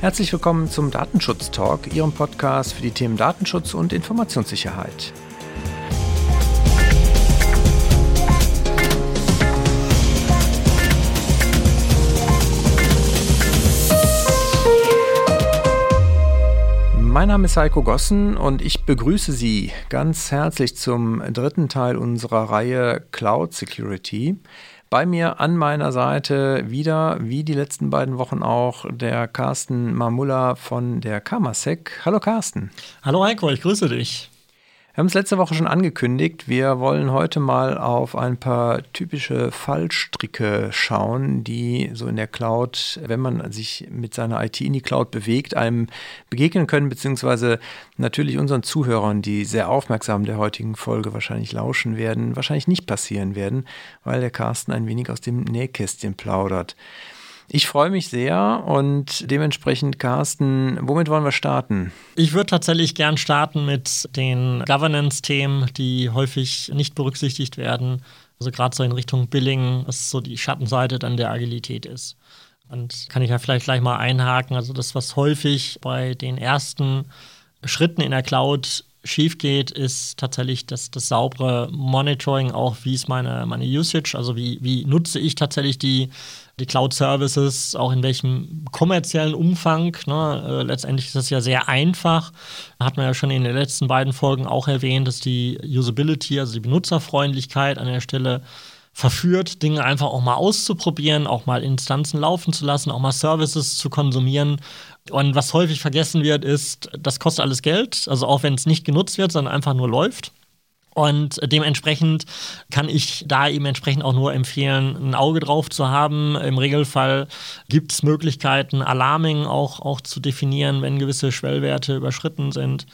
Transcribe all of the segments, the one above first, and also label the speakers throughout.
Speaker 1: Herzlich willkommen zum Datenschutz Talk, Ihrem Podcast für die Themen Datenschutz und Informationssicherheit. Mein Name ist Heiko Gossen und ich begrüße Sie ganz herzlich zum dritten Teil unserer Reihe Cloud Security. Bei mir an meiner Seite wieder, wie die letzten beiden Wochen auch, der Carsten Mamula von der Kamasek. Hallo Carsten.
Speaker 2: Hallo Heiko, ich grüße dich.
Speaker 1: Wir haben es letzte Woche schon angekündigt. Wir wollen heute mal auf ein paar typische Fallstricke schauen, die so in der Cloud, wenn man sich mit seiner IT in die Cloud bewegt, einem begegnen können, beziehungsweise natürlich unseren Zuhörern, die sehr aufmerksam der heutigen Folge wahrscheinlich lauschen werden, wahrscheinlich nicht passieren werden, weil der Carsten ein wenig aus dem Nähkästchen plaudert. Ich freue mich sehr und dementsprechend, Carsten, womit wollen wir starten?
Speaker 2: Ich würde tatsächlich gern starten mit den Governance-Themen, die häufig nicht berücksichtigt werden. Also gerade so in Richtung Billing, was so die Schattenseite dann der Agilität ist. Und kann ich ja vielleicht gleich mal einhaken. Also das, was häufig bei den ersten Schritten in der Cloud schief geht, ist tatsächlich das, das saubere Monitoring, auch wie ist meine, meine Usage, also wie, wie nutze ich tatsächlich die, die Cloud-Services, auch in welchem kommerziellen Umfang. Ne? Äh, letztendlich ist das ja sehr einfach. Hat man ja schon in den letzten beiden Folgen auch erwähnt, dass die Usability, also die Benutzerfreundlichkeit an der Stelle verführt, Dinge einfach auch mal auszuprobieren, auch mal Instanzen laufen zu lassen, auch mal Services zu konsumieren. Und was häufig vergessen wird, ist, das kostet alles Geld, also auch wenn es nicht genutzt wird, sondern einfach nur läuft. Und dementsprechend kann ich da eben entsprechend auch nur empfehlen, ein Auge drauf zu haben. Im Regelfall gibt es Möglichkeiten, Alarming auch, auch zu definieren, wenn gewisse Schwellwerte überschritten sind.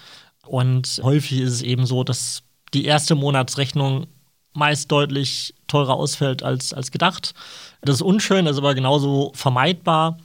Speaker 2: Und häufig ist es eben so, dass die erste Monatsrechnung meist deutlich teurer ausfällt als, als gedacht. Das ist unschön, das ist aber genauso vermeidbar.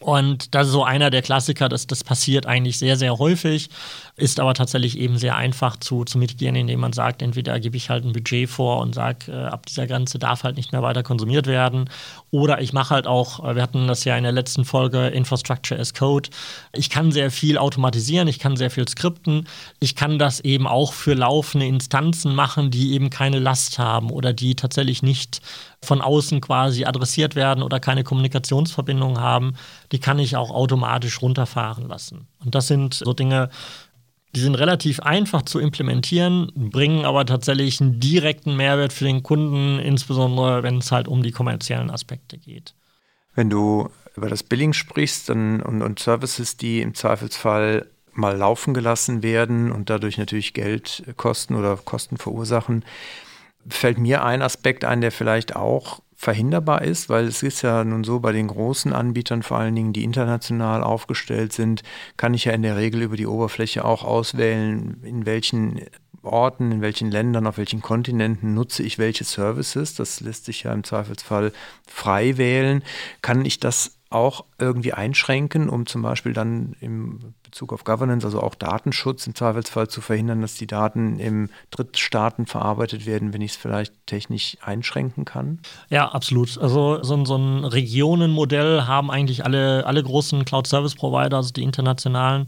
Speaker 2: Und das ist so einer der Klassiker, das, das passiert eigentlich sehr, sehr häufig, ist aber tatsächlich eben sehr einfach zu, zu mitigieren, indem man sagt, entweder gebe ich halt ein Budget vor und sage, äh, ab dieser Grenze darf halt nicht mehr weiter konsumiert werden. Oder ich mache halt auch, äh, wir hatten das ja in der letzten Folge, Infrastructure as Code. Ich kann sehr viel automatisieren, ich kann sehr viel skripten. Ich kann das eben auch für laufende Instanzen machen, die eben keine Last haben oder die tatsächlich nicht von außen quasi adressiert werden oder keine Kommunikationsverbindung haben, die kann ich auch automatisch runterfahren lassen. Und das sind so Dinge, die sind relativ einfach zu implementieren, bringen aber tatsächlich einen direkten Mehrwert für den Kunden, insbesondere wenn es halt um die kommerziellen Aspekte geht.
Speaker 1: Wenn du über das Billing sprichst dann, und, und Services, die im Zweifelsfall mal laufen gelassen werden und dadurch natürlich Geld kosten oder Kosten verursachen, fällt mir ein Aspekt ein, der vielleicht auch verhinderbar ist, weil es ist ja nun so, bei den großen Anbietern, vor allen Dingen, die international aufgestellt sind, kann ich ja in der Regel über die Oberfläche auch auswählen, in welchen Orten, in welchen Ländern, auf welchen Kontinenten nutze ich welche Services. Das lässt sich ja im Zweifelsfall frei wählen. Kann ich das auch irgendwie einschränken, um zum Beispiel dann im Bezug auf Governance, also auch Datenschutz im Zweifelsfall zu verhindern, dass die Daten im Drittstaaten verarbeitet werden, wenn ich es vielleicht technisch einschränken kann?
Speaker 2: Ja, absolut. Also so, so ein Regionenmodell haben eigentlich alle, alle großen Cloud-Service-Provider, also die internationalen,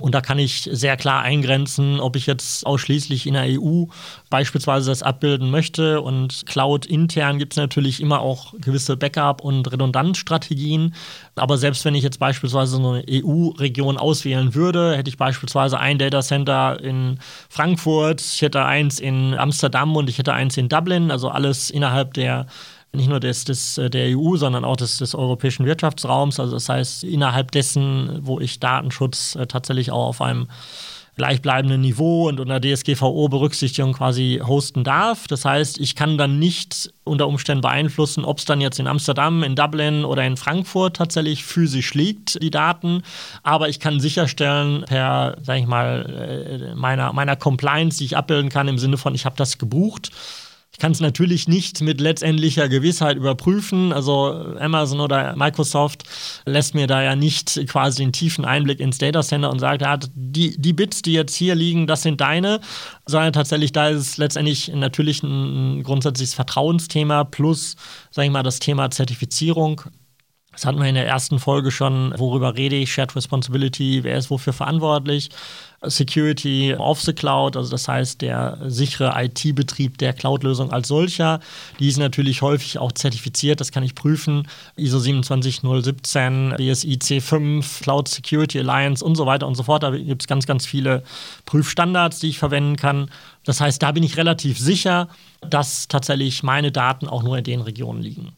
Speaker 2: und da kann ich sehr klar eingrenzen, ob ich jetzt ausschließlich in der EU beispielsweise das abbilden möchte. Und Cloud intern gibt es natürlich immer auch gewisse Backup- und Redundanzstrategien. Aber selbst wenn ich jetzt beispielsweise eine EU-Region auswählen würde, hätte ich beispielsweise ein Datacenter in Frankfurt, ich hätte eins in Amsterdam und ich hätte eins in Dublin, also alles innerhalb der nicht nur des, des, äh, der EU, sondern auch des, des europäischen Wirtschaftsraums. Also das heißt, innerhalb dessen, wo ich Datenschutz äh, tatsächlich auch auf einem gleichbleibenden Niveau und unter DSGVO-Berücksichtigung quasi hosten darf. Das heißt, ich kann dann nicht unter Umständen beeinflussen, ob es dann jetzt in Amsterdam, in Dublin oder in Frankfurt tatsächlich physisch liegt, die Daten. Aber ich kann sicherstellen, per, sag ich mal, äh, meiner, meiner Compliance, die ich abbilden kann, im Sinne von, ich habe das gebucht ich kann es natürlich nicht mit letztendlicher Gewissheit überprüfen. Also Amazon oder Microsoft lässt mir da ja nicht quasi den tiefen Einblick ins Data Center und sagt, ja, die, die Bits, die jetzt hier liegen, das sind deine, sondern tatsächlich da ist es letztendlich natürlich ein grundsätzliches Vertrauensthema plus, sage ich mal, das Thema Zertifizierung Das hatten wir in der ersten Folge schon. Worüber rede ich? Shared Responsibility, wer ist wofür verantwortlich? Security of the Cloud, also das heißt der sichere IT-Betrieb der Cloud-Lösung als solcher. Die ist natürlich häufig auch zertifiziert, das kann ich prüfen. ISO 27017, BSI C5, Cloud Security Alliance und so weiter und so fort. Da gibt es ganz, ganz viele Prüfstandards, die ich verwenden kann. Das heißt, da bin ich relativ sicher, dass tatsächlich meine Daten auch nur in den Regionen liegen.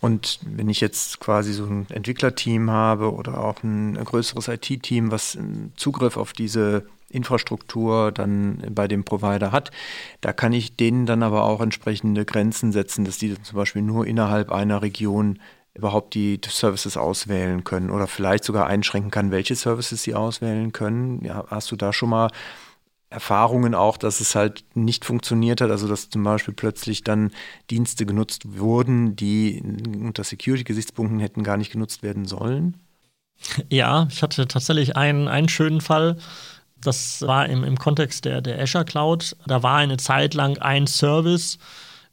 Speaker 1: Und wenn ich jetzt quasi so ein Entwicklerteam habe oder auch ein größeres IT-Team, was Zugriff auf diese Infrastruktur dann bei dem Provider hat, da kann ich denen dann aber auch entsprechende Grenzen setzen, dass die zum Beispiel nur innerhalb einer Region überhaupt die Services auswählen können oder vielleicht sogar einschränken kann, welche Services sie auswählen können. Ja, hast du da schon mal Erfahrungen auch, dass es halt nicht funktioniert hat, also dass zum Beispiel plötzlich dann Dienste genutzt wurden, die unter Security-Gesichtspunkten hätten gar nicht genutzt werden sollen?
Speaker 2: Ja, ich hatte tatsächlich einen, einen schönen Fall. Das war im, im Kontext der, der Azure Cloud. Da war eine Zeit lang ein Service,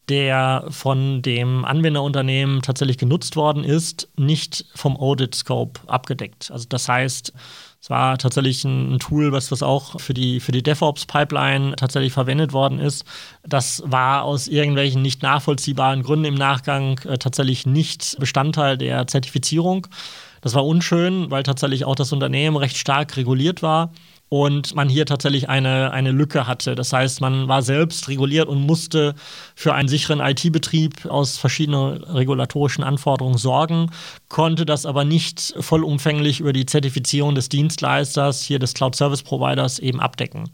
Speaker 2: der von dem Anwenderunternehmen tatsächlich genutzt worden ist, nicht vom Audit Scope abgedeckt. Also das heißt, es war tatsächlich ein Tool, was, was auch für die, für die DevOps-Pipeline tatsächlich verwendet worden ist. Das war aus irgendwelchen nicht nachvollziehbaren Gründen im Nachgang äh, tatsächlich nicht Bestandteil der Zertifizierung. Das war unschön, weil tatsächlich auch das Unternehmen recht stark reguliert war und man hier tatsächlich eine, eine Lücke hatte. Das heißt, man war selbst reguliert und musste für einen sicheren IT-Betrieb aus verschiedenen regulatorischen Anforderungen sorgen, konnte das aber nicht vollumfänglich über die Zertifizierung des Dienstleisters, hier des Cloud Service Providers, eben abdecken.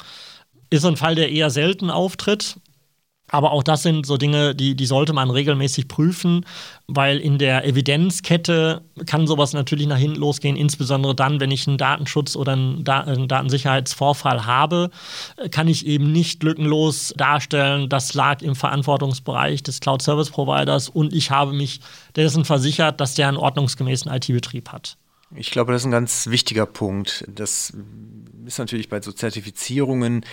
Speaker 2: Ist ein Fall, der eher selten auftritt. Aber auch das sind so Dinge, die, die sollte man regelmäßig prüfen, weil in der Evidenzkette kann sowas natürlich nach hinten losgehen, insbesondere dann, wenn ich einen Datenschutz oder einen, da einen Datensicherheitsvorfall habe, kann ich eben nicht lückenlos darstellen, das lag im Verantwortungsbereich des Cloud Service Providers und ich habe mich dessen versichert, dass der einen ordnungsgemäßen IT-Betrieb hat.
Speaker 1: Ich glaube, das ist ein ganz wichtiger Punkt. Das ist natürlich bei so Zertifizierungen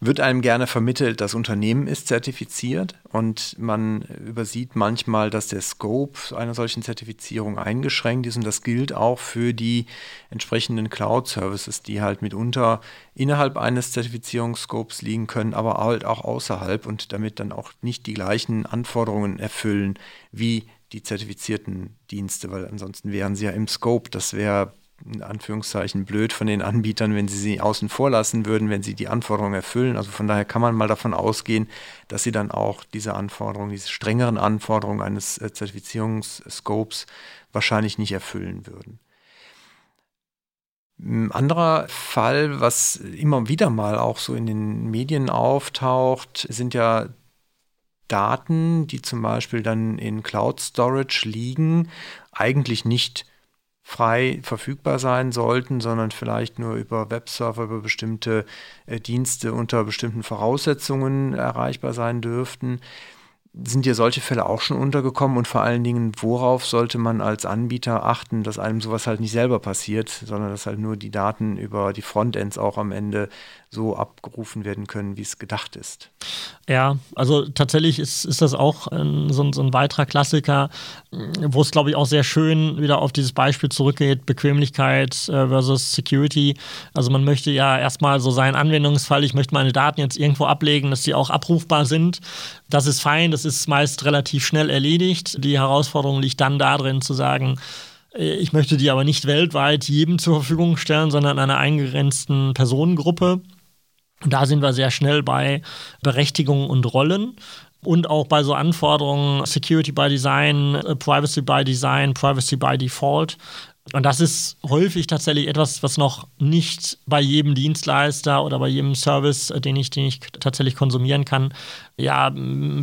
Speaker 1: wird einem gerne vermittelt, das Unternehmen ist zertifiziert und man übersieht manchmal, dass der Scope einer solchen Zertifizierung eingeschränkt ist und das gilt auch für die entsprechenden Cloud-Services, die halt mitunter innerhalb eines Zertifizierungsscopes liegen können, aber halt auch außerhalb und damit dann auch nicht die gleichen Anforderungen erfüllen wie die zertifizierten Dienste, weil ansonsten wären sie ja im Scope. Das wäre in Anführungszeichen blöd von den Anbietern, wenn sie sie außen vor lassen würden, wenn sie die Anforderungen erfüllen. Also von daher kann man mal davon ausgehen, dass sie dann auch diese Anforderungen, diese strengeren Anforderungen eines äh, Zertifizierungsscopes wahrscheinlich nicht erfüllen würden. Ein anderer Fall, was immer wieder mal auch so in den Medien auftaucht, sind ja Daten, die zum Beispiel dann in Cloud Storage liegen, eigentlich nicht frei verfügbar sein sollten, sondern vielleicht nur über Webserver, über bestimmte äh, Dienste unter bestimmten Voraussetzungen erreichbar sein dürften. Sind dir solche Fälle auch schon untergekommen und vor allen Dingen, worauf sollte man als Anbieter achten, dass einem sowas halt nicht selber passiert, sondern dass halt nur die Daten über die Frontends auch am Ende so abgerufen werden können, wie es gedacht ist.
Speaker 2: Ja, also tatsächlich ist, ist das auch ein, so, ein, so ein weiterer Klassiker, wo es, glaube ich, auch sehr schön wieder auf dieses Beispiel zurückgeht, Bequemlichkeit äh, versus Security. Also man möchte ja erstmal so seinen Anwendungsfall, ich möchte meine Daten jetzt irgendwo ablegen, dass sie auch abrufbar sind. Das ist fein, das ist meist relativ schnell erledigt. Die Herausforderung liegt dann darin zu sagen, äh, ich möchte die aber nicht weltweit jedem zur Verfügung stellen, sondern einer eingegrenzten Personengruppe. Da sind wir sehr schnell bei Berechtigungen und Rollen und auch bei so Anforderungen Security by Design, äh, Privacy by Design, Privacy by Default. Und das ist häufig tatsächlich etwas, was noch nicht bei jedem Dienstleister oder bei jedem Service, äh, den ich, den ich tatsächlich konsumieren kann, ja,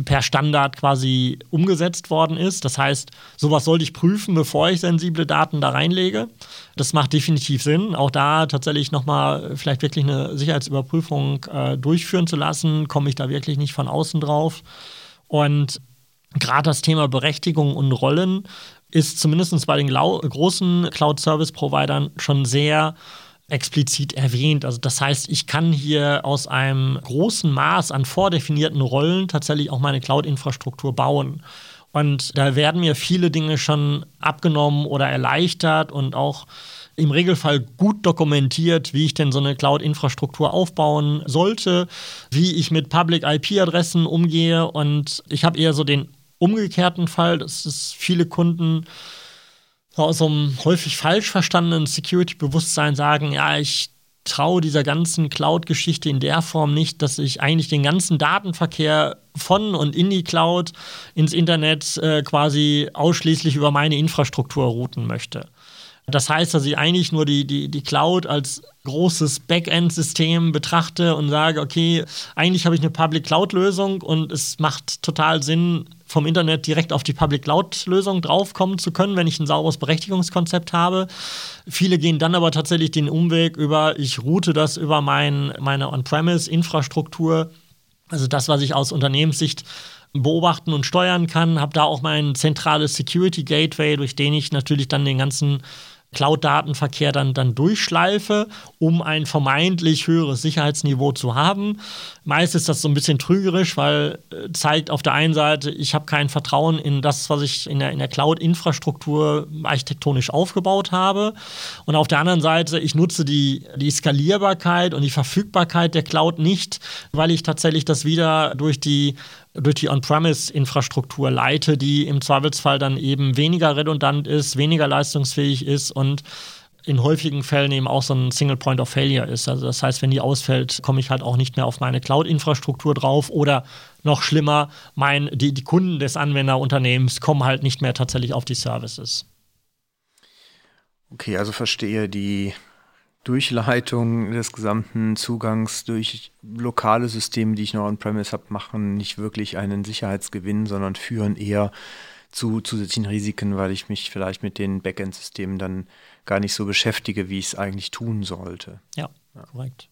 Speaker 2: per Standard quasi umgesetzt worden ist. Das heißt, sowas sollte ich prüfen, bevor ich sensible Daten da reinlege. Das macht definitiv Sinn, auch da tatsächlich nochmal vielleicht wirklich eine Sicherheitsüberprüfung äh, durchführen zu lassen. Komme ich da wirklich nicht von außen drauf? Und gerade das Thema Berechtigung und Rollen ist zumindest bei den großen Cloud-Service-Providern schon sehr explizit erwähnt. Also das heißt, ich kann hier aus einem großen Maß an vordefinierten Rollen tatsächlich auch meine Cloud-Infrastruktur bauen. Und da werden mir viele Dinge schon abgenommen oder erleichtert und auch im Regelfall gut dokumentiert, wie ich denn so eine Cloud-Infrastruktur aufbauen sollte, wie ich mit Public-IP-Adressen umgehe. Und ich habe eher so den umgekehrten Fall, dass es viele Kunden aus einem häufig falsch verstandenen Security-Bewusstsein sagen, ja, ich traue dieser ganzen Cloud-Geschichte in der Form nicht, dass ich eigentlich den ganzen Datenverkehr von und in die Cloud ins Internet äh, quasi ausschließlich über meine Infrastruktur routen möchte. Das heißt, dass ich eigentlich nur die, die, die Cloud als großes Backend-System betrachte und sage, okay, eigentlich habe ich eine Public Cloud-Lösung und es macht total Sinn, vom Internet direkt auf die Public Cloud-Lösung draufkommen zu können, wenn ich ein sauberes Berechtigungskonzept habe. Viele gehen dann aber tatsächlich den Umweg über, ich route das über mein, meine On-Premise-Infrastruktur. Also das, was ich aus Unternehmenssicht beobachten und steuern kann, habe da auch mein zentrales Security Gateway, durch den ich natürlich dann den ganzen Cloud-Datenverkehr dann, dann durchschleife, um ein vermeintlich höheres Sicherheitsniveau zu haben. Meist ist das so ein bisschen trügerisch, weil äh, zeigt auf der einen Seite, ich habe kein Vertrauen in das, was ich in der, in der Cloud-Infrastruktur architektonisch aufgebaut habe. Und auf der anderen Seite, ich nutze die, die Skalierbarkeit und die Verfügbarkeit der Cloud nicht, weil ich tatsächlich das wieder durch die durch die On-Premise-Infrastruktur leite, die im Zweifelsfall dann eben weniger redundant ist, weniger leistungsfähig ist und in häufigen Fällen eben auch so ein Single Point of Failure ist. Also das heißt, wenn die ausfällt, komme ich halt auch nicht mehr auf meine Cloud-Infrastruktur drauf oder noch schlimmer, mein, die, die Kunden des Anwenderunternehmens kommen halt nicht mehr tatsächlich auf die Services.
Speaker 1: Okay, also verstehe die Durchleitung des gesamten Zugangs durch lokale Systeme, die ich noch on-premise habe, machen nicht wirklich einen Sicherheitsgewinn, sondern führen eher zu zusätzlichen Risiken, weil ich mich vielleicht mit den Backend-Systemen dann gar nicht so beschäftige, wie ich es eigentlich tun sollte.
Speaker 2: Ja, ja. korrekt.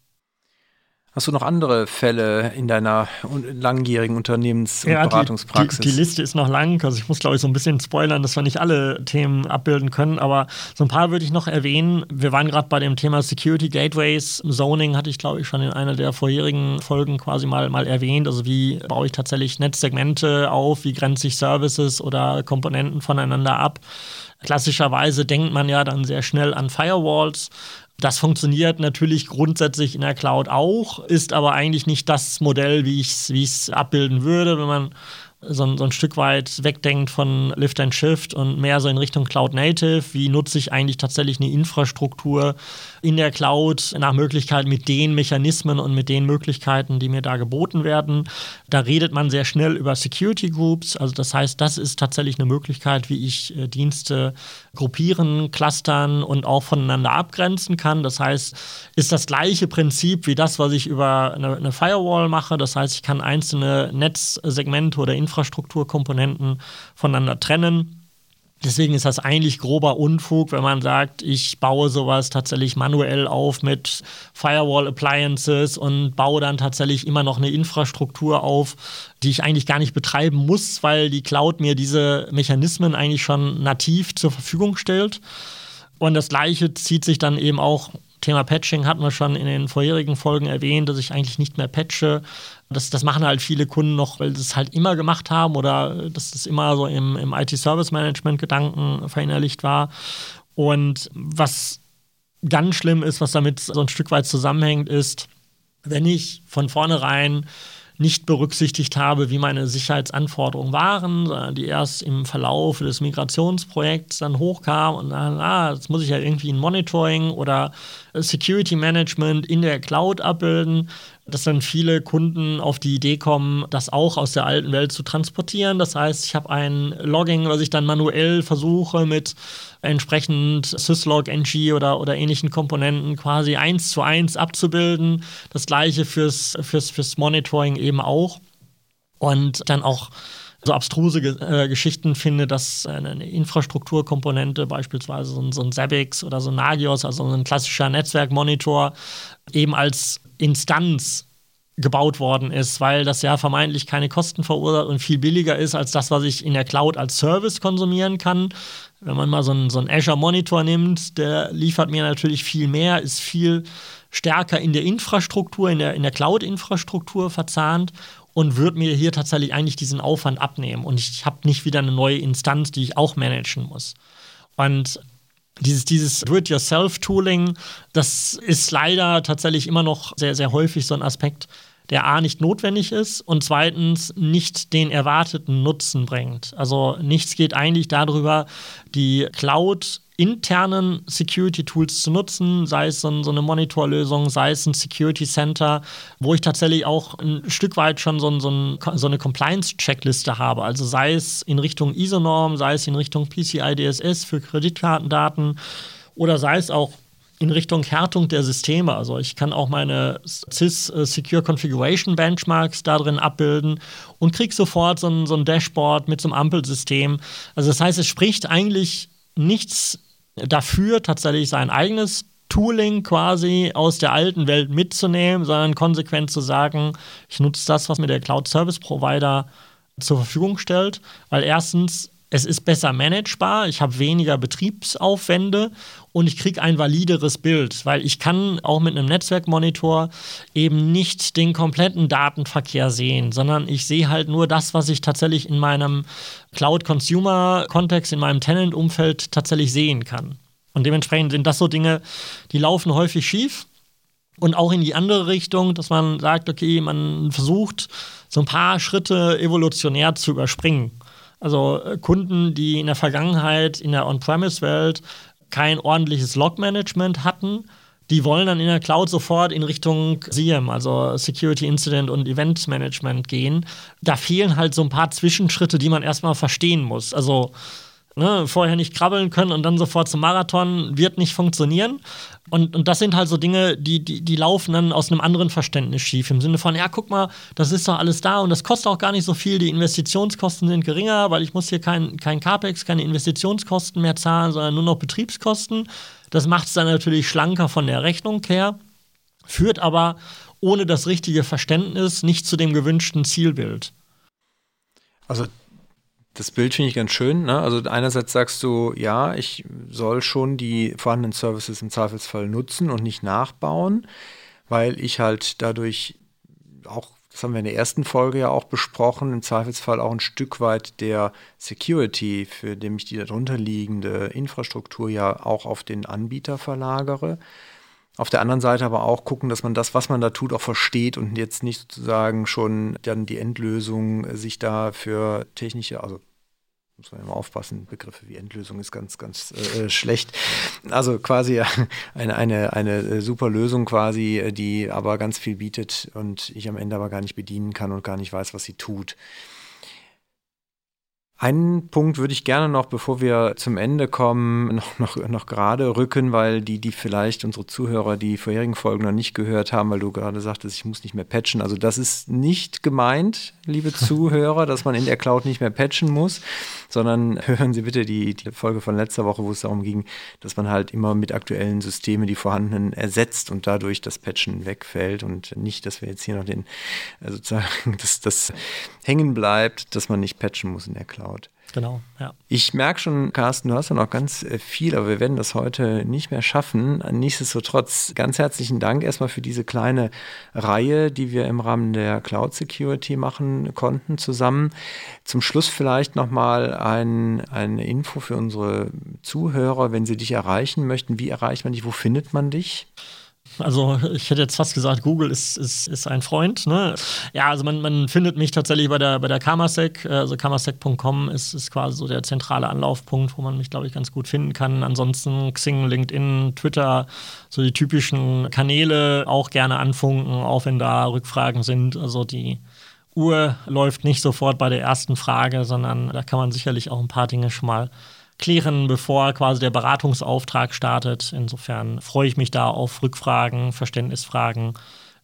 Speaker 1: Hast du noch andere Fälle in deiner langjährigen Unternehmens- und ja, Beratungspraxis?
Speaker 2: Die, die, die, Liste ist noch lang. Also ich muss, glaube ich, so ein bisschen spoilern, dass wir nicht alle Themen abbilden können. Aber so ein paar würde ich noch erwähnen. Wir waren gerade bei dem Thema Security Gateways. Zoning hatte ich, glaube ich, schon in einer der vorherigen Folgen quasi mal, mal erwähnt. Also wie baue ich tatsächlich Netzsegmente auf? Wie grenze ich Services oder Komponenten voneinander ab? Klassischerweise denkt man ja dann sehr schnell an Firewalls. Das funktioniert natürlich grundsätzlich in der Cloud auch, ist aber eigentlich nicht das Modell, wie ich es abbilden würde, wenn man so ein, so ein Stück weit wegdenkt von Lift and Shift und mehr so in Richtung Cloud Native. Wie nutze ich eigentlich tatsächlich eine Infrastruktur in der Cloud nach Möglichkeit mit den Mechanismen und mit den Möglichkeiten, die mir da geboten werden? Da redet man sehr schnell über Security Groups. Also das heißt, das ist tatsächlich eine Möglichkeit, wie ich äh, Dienste gruppieren, clustern und auch voneinander abgrenzen kann. Das heißt, ist das gleiche Prinzip wie das, was ich über eine, eine Firewall mache. Das heißt, ich kann einzelne Netzsegmente oder Infrastrukturkomponenten voneinander trennen. Deswegen ist das eigentlich grober Unfug, wenn man sagt, ich baue sowas tatsächlich manuell auf mit Firewall Appliances und baue dann tatsächlich immer noch eine Infrastruktur auf, die ich eigentlich gar nicht betreiben muss, weil die Cloud mir diese Mechanismen eigentlich schon nativ zur Verfügung stellt. Und das gleiche zieht sich dann eben auch Thema Patching hatten wir schon in den vorherigen Folgen erwähnt, dass ich eigentlich nicht mehr patche. Das, das machen halt viele Kunden noch, weil sie es halt immer gemacht haben oder dass das immer so im, im IT-Service-Management-Gedanken verinnerlicht war. Und was ganz schlimm ist, was damit so ein Stück weit zusammenhängt, ist, wenn ich von vornherein nicht berücksichtigt habe, wie meine Sicherheitsanforderungen waren, sondern die erst im Verlauf des Migrationsprojekts dann hochkamen und dann, ah, jetzt muss ich ja irgendwie ein Monitoring oder Security Management in der Cloud abbilden dass dann viele Kunden auf die Idee kommen, das auch aus der alten Welt zu transportieren. Das heißt, ich habe ein Logging, was ich dann manuell versuche mit entsprechend Syslog, NG oder, oder ähnlichen Komponenten quasi eins zu eins abzubilden. Das gleiche fürs, fürs, fürs Monitoring eben auch. Und dann auch so abstruse äh, Geschichten finde, dass eine Infrastrukturkomponente, beispielsweise so ein, so ein Zabbix oder so ein Nagios, also ein klassischer Netzwerkmonitor, eben als Instanz gebaut worden ist, weil das ja vermeintlich keine Kosten verursacht und viel billiger ist als das, was ich in der Cloud als Service konsumieren kann. Wenn man mal so einen, so einen Azure Monitor nimmt, der liefert mir natürlich viel mehr, ist viel stärker in der Infrastruktur, in der, in der Cloud-Infrastruktur verzahnt und würde mir hier tatsächlich eigentlich diesen Aufwand abnehmen. Und ich habe nicht wieder eine neue Instanz, die ich auch managen muss. Und dieses, dieses Do-it-yourself-Tooling, das ist leider tatsächlich immer noch sehr, sehr häufig so ein Aspekt, der A nicht notwendig ist und zweitens nicht den erwarteten Nutzen bringt. Also nichts geht eigentlich darüber, die Cloud internen Security-Tools zu nutzen, sei es so, eine Monitorlösung, sei es ein Security Center, wo ich tatsächlich auch ein Stück weit schon so, eine Compliance-Checkliste habe. Also sei es in Richtung ISO-Norm, sei es in Richtung PCI DSS für Kreditkartendaten oder sei es auch in Richtung Härtung der Systeme. Also ich kann auch meine CIS äh, Secure Configuration Benchmarks da drin abbilden und kriege sofort so ein, so ein Dashboard mit so einem Ampelsystem. Also das heißt, es spricht eigentlich nichts dafür, tatsächlich sein eigenes Tooling quasi aus der alten Welt mitzunehmen, sondern konsequent zu sagen, ich nutze das, was mir der Cloud Service Provider zur Verfügung stellt, weil erstens es ist besser managebar, ich habe weniger Betriebsaufwände und ich kriege ein valideres Bild, weil ich kann auch mit einem Netzwerkmonitor eben nicht den kompletten Datenverkehr sehen, sondern ich sehe halt nur das, was ich tatsächlich in meinem Cloud-Consumer-Kontext, in meinem Tenant-Umfeld tatsächlich sehen kann. Und dementsprechend sind das so Dinge, die laufen häufig schief. Und auch in die andere Richtung, dass man sagt, okay, man versucht, so ein paar Schritte evolutionär zu überspringen. Also äh, Kunden, die in der Vergangenheit in der On-Premise-Welt kein ordentliches Log-Management hatten, die wollen dann in der Cloud sofort in Richtung SIEM, also Security Incident und Event Management gehen. Da fehlen halt so ein paar Zwischenschritte, die man erstmal verstehen muss. Also ne, vorher nicht krabbeln können und dann sofort zum Marathon wird nicht funktionieren. Und, und das sind halt so Dinge, die, die, die laufen dann aus einem anderen Verständnis schief. Im Sinne von, ja, guck mal, das ist doch alles da und das kostet auch gar nicht so viel. Die Investitionskosten sind geringer, weil ich muss hier kein, kein CAPEX, keine Investitionskosten mehr zahlen, sondern nur noch Betriebskosten. Das macht es dann natürlich schlanker von der Rechnung her, führt aber ohne das richtige Verständnis nicht zu dem gewünschten Zielbild.
Speaker 1: Also das Bild finde ich ganz schön. Ne? Also einerseits sagst du, ja, ich soll schon die vorhandenen Services im Zweifelsfall nutzen und nicht nachbauen, weil ich halt dadurch auch, das haben wir in der ersten Folge ja auch besprochen, im Zweifelsfall auch ein Stück weit der Security, für den ich die darunter liegende Infrastruktur ja auch auf den Anbieter verlagere. Auf der anderen Seite aber auch gucken, dass man das, was man da tut, auch versteht und jetzt nicht sozusagen schon dann die Endlösung sich da für technische, also muss man immer aufpassen, Begriffe wie Endlösung ist ganz, ganz äh, schlecht. Also quasi eine, eine, eine super Lösung quasi, die aber ganz viel bietet und ich am Ende aber gar nicht bedienen kann und gar nicht weiß, was sie tut. Einen Punkt würde ich gerne noch, bevor wir zum Ende kommen, noch, noch, noch gerade rücken, weil die, die vielleicht unsere Zuhörer die vorherigen Folgen noch nicht gehört haben, weil du gerade sagtest, ich muss nicht mehr patchen. Also das ist nicht gemeint, liebe Zuhörer, dass man in der Cloud nicht mehr patchen muss, sondern hören Sie bitte die, die Folge von letzter Woche, wo es darum ging, dass man halt immer mit aktuellen Systemen die vorhandenen ersetzt und dadurch das Patchen wegfällt und nicht, dass wir jetzt hier noch den, äh, sozusagen, dass das hängen bleibt, dass man nicht patchen muss in der Cloud.
Speaker 2: Genau, ja.
Speaker 1: Ich merke schon, Carsten, du hast ja noch ganz äh, viel, aber wir werden das heute nicht mehr schaffen. Nichtsdestotrotz ganz herzlichen Dank erstmal für diese kleine Reihe, die wir im Rahmen der Cloud Security machen konnten zusammen. Zum Schluss vielleicht nochmal ein, eine Info für unsere Zuhörer, wenn sie dich erreichen möchten. Wie erreicht man dich? Wo findet man dich?
Speaker 2: Also ich hätte jetzt fast gesagt, Google ist, ist, ist ein Freund. Ne? Ja, also man, man findet mich tatsächlich bei der, bei der Kamasec. Also kamasec.com ist, ist quasi so der zentrale Anlaufpunkt, wo man mich, glaube ich, ganz gut finden kann. Ansonsten Xing, LinkedIn, Twitter, so die typischen Kanäle auch gerne anfunken, auch wenn da Rückfragen sind. Also die Uhr läuft nicht sofort bei der ersten Frage, sondern da kann man sicherlich auch ein paar Dinge schon mal klären, bevor quasi der Beratungsauftrag startet. Insofern freue ich mich da auf Rückfragen, Verständnisfragen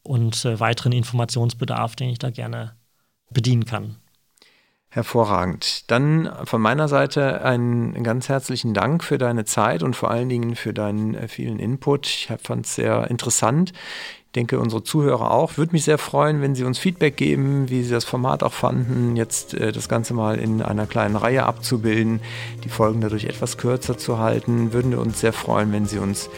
Speaker 2: und äh, weiteren Informationsbedarf, den ich da gerne bedienen kann.
Speaker 1: Hervorragend. Dann von meiner Seite einen ganz herzlichen Dank für deine Zeit und vor allen Dingen für deinen äh, vielen Input. Ich fand es sehr interessant denke, unsere Zuhörer auch. Würde mich sehr freuen, wenn Sie uns Feedback geben, wie Sie das Format auch fanden, jetzt äh, das Ganze mal in einer kleinen Reihe abzubilden, die Folgen dadurch etwas kürzer zu halten. Würden wir uns sehr freuen, wenn Sie uns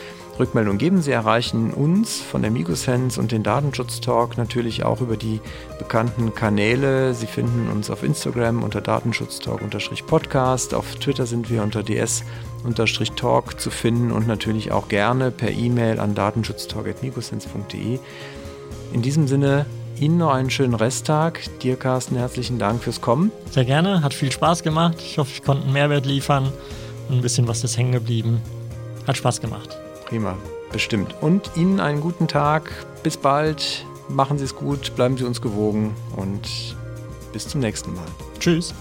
Speaker 1: Rückmeldung geben. Sie erreichen uns von der Migosense und den Datenschutztalk natürlich auch über die bekannten Kanäle. Sie finden uns auf Instagram unter Datenschutztalk-podcast. Auf Twitter sind wir unter ds-talk zu finden und natürlich auch gerne per E-Mail an datenschutztalk.migosense.de. In diesem Sinne Ihnen noch einen schönen Resttag. Dir, Carsten, herzlichen Dank fürs Kommen.
Speaker 2: Sehr gerne, hat viel Spaß gemacht. Ich hoffe, ich konnte einen Mehrwert liefern und ein bisschen was ist hängen geblieben. Hat Spaß gemacht.
Speaker 1: Prima, bestimmt. Und Ihnen einen guten Tag. Bis bald. Machen Sie es gut, bleiben Sie uns gewogen und bis zum nächsten Mal.
Speaker 2: Tschüss.